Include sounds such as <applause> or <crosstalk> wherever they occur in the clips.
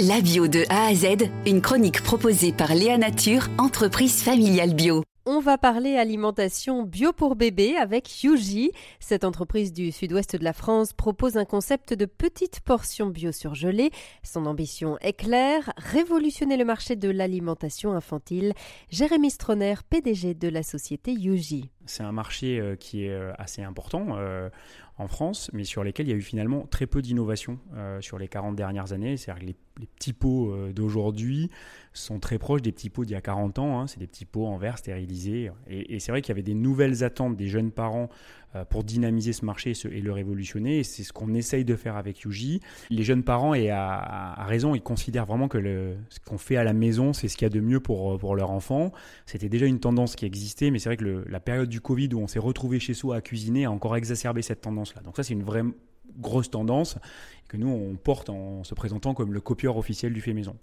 La bio de A à Z, une chronique proposée par Léa Nature, entreprise familiale bio. On va parler alimentation bio pour bébé avec Yuji. Cette entreprise du sud-ouest de la France propose un concept de petites portions bio surgelées. Son ambition est claire, révolutionner le marché de l'alimentation infantile. Jérémy Stroner, PDG de la société Yuji. C'est un marché euh, qui est euh, assez important euh, en France, mais sur lesquels il y a eu finalement très peu d'innovation sur les 40 dernières années. C'est-à-dire que les, petits pots d'aujourd'hui sont très proches des petits pots d'il y a 40 ans. Hein. C'est des petits pots en verre stérilisés. Et, c'est vrai qu'il y avait des nouvelles attentes des jeunes parents pour dynamiser ce marché et, le révolutionner. C'est ce qu'on essaye de faire avec Yuji. Les jeunes parents, et à, raison, ils considèrent vraiment que ce qu'on fait à la maison, c'est ce qu'il y a de mieux pour, pour leur enfant. C'était déjà une tendance qui existait, mais c'est vrai que la période du Covid où on s'est retrouvé chez soi à cuisiner a encore exacerbé cette tendance-là. Donc ça, c'est une vraie grosse tendance que nous, on porte en se présentant comme le copieur officiel du fait maison.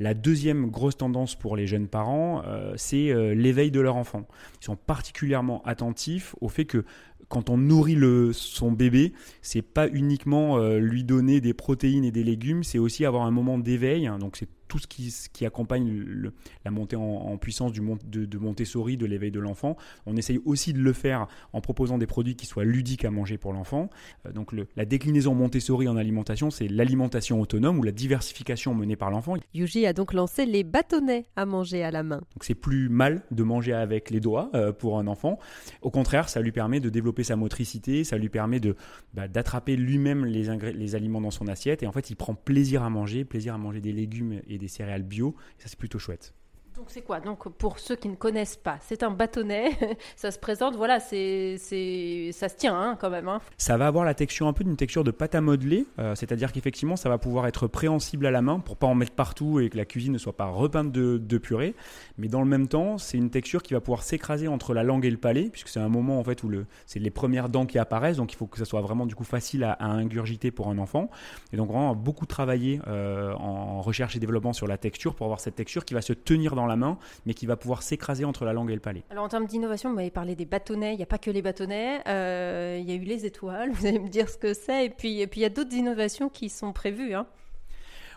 La deuxième grosse tendance pour les jeunes parents, euh, c'est euh, l'éveil de leur enfant. Ils sont particulièrement attentifs au fait que quand on nourrit le, son bébé, c'est pas uniquement euh, lui donner des protéines et des légumes, c'est aussi avoir un moment d'éveil. donc c'est tout ce qui, qui accompagne la montée en, puissance du, de, de Montessori, de l'éveil de l'enfant. On essaye aussi de le faire en proposant des produits qui soient ludiques à manger pour l'enfant. Euh, donc la déclinaison Montessori en alimentation, c'est l'alimentation autonome ou la diversification menée par l'enfant. Yuji a donc lancé les bâtonnets à manger à la main. Donc c'est plus mal de manger avec les doigts euh, pour un enfant. Au contraire, ça lui permet de développer sa motricité, ça lui permet de bah, d'attraper lui-même les, les aliments dans son assiette et en fait il prend plaisir à manger, plaisir à manger des légumes et des céréales bio. Ça, c'est plutôt chouette. Donc c'est quoi? Donc pour ceux qui ne connaissent pas, c'est un bâtonnet, <laughs> ça se présente, voilà, c'est, c'est, ça se tient hein, quand même. Hein. Ça va avoir la texture un peu d'une texture de pâte à modeler, euh, c'est-à-dire qu'effectivement ça va pouvoir être préhensible à la main pour pas en mettre partout et que la cuisine ne soit pas repeinte de, purée, mais dans le même temps c'est une texture qui va pouvoir s'écraser entre la langue et le palais, puisque c'est un moment en fait où le, c'est les premières dents qui apparaissent, donc il faut que ça soit vraiment du coup facile à, ingurgiter pour un enfant, et donc vraiment beaucoup travailler euh, en recherche et développement sur la texture pour avoir cette texture qui va se tenir dans la main, mais qui va pouvoir s'écraser entre la langue et le palais. Alors en termes d'innovation, vous m'avez parlé des bâtonnets, il n'y a pas que les bâtonnets, euh, il y a eu les étoiles, <laughs> vous allez me dire ce que c'est, et puis, et puis il y a d'autres innovations qui sont prévues. Hein.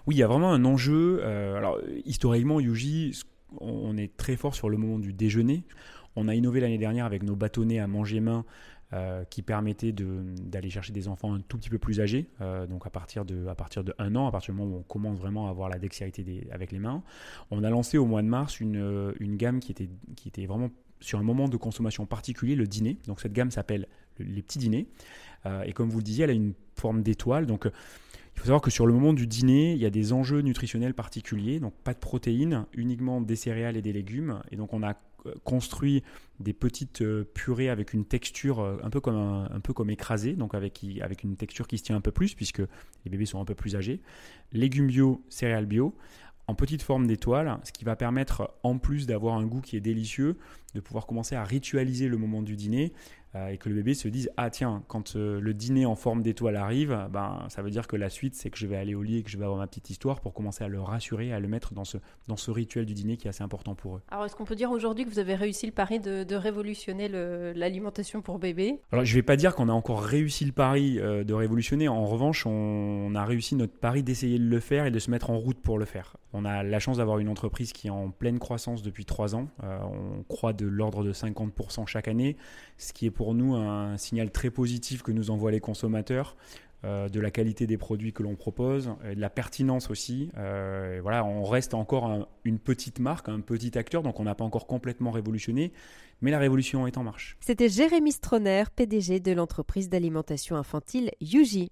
Oui, il y a vraiment un enjeu. Euh, alors historiquement, Yuji, on est très fort sur le moment du déjeuner. On a innové l'année dernière avec nos bâtonnets à manger main euh, qui permettait d'aller chercher des enfants un tout petit peu plus âgés, euh, donc à partir, de, à partir 1 an, à partir du moment où on commence vraiment à avoir la dextérité avec les mains. On a lancé au mois de mars une, euh, gamme qui était vraiment sur un moment de consommation particulier, le dîner. Donc cette gamme s'appelle les petits dîners. et comme vous le disiez, elle a une forme d'étoile. Donc il faut savoir que sur le moment du dîner, il y a des enjeux nutritionnels particuliers. Donc pas de protéines, uniquement des céréales et des légumes. Et donc on a construit des petites euh, purées avec une texture euh, un peu comme, un, peu comme écrasée, donc avec, avec une texture qui se tient un peu plus, puisque les bébés sont un peu plus âgés. Légumes bio, céréales bio, en petite forme d'étoile, ce qui va permettre, en plus d'avoir un goût qui est délicieux, de pouvoir commencer à ritualiser le moment du dîner euh, et que le bébé se dise ah tiens quand euh, le dîner en forme d'étoile arrive ben ça veut dire que la suite c'est que je vais aller au lit et que je vais avoir ma petite histoire pour commencer à le rassurer à le mettre dans ce dans ce rituel du dîner qui est assez important pour eux. Alors est-ce qu'on peut dire aujourd'hui que vous avez réussi le pari de, révolutionner l'alimentation pour bébé? Alors je vais pas dire qu'on a encore réussi le pari euh, de révolutionner en revanche on, a réussi notre pari d'essayer de le faire et de se mettre en route pour le faire. On a la chance d'avoir une entreprise qui est en pleine croissance depuis trois ans. on croit de l'ordre de 50% chaque année, ce qui est pour nous un signal très positif que nous envoient les consommateurs. Euh, de la qualité des produits que l'on propose, et de la pertinence aussi. Euh, voilà, on reste encore une petite marque, un petit acteur, donc on n'a pas encore complètement révolutionné, mais la révolution est en marche. C'était Jérémy Stroner, PDG de l'entreprise d'alimentation infantile Yuji.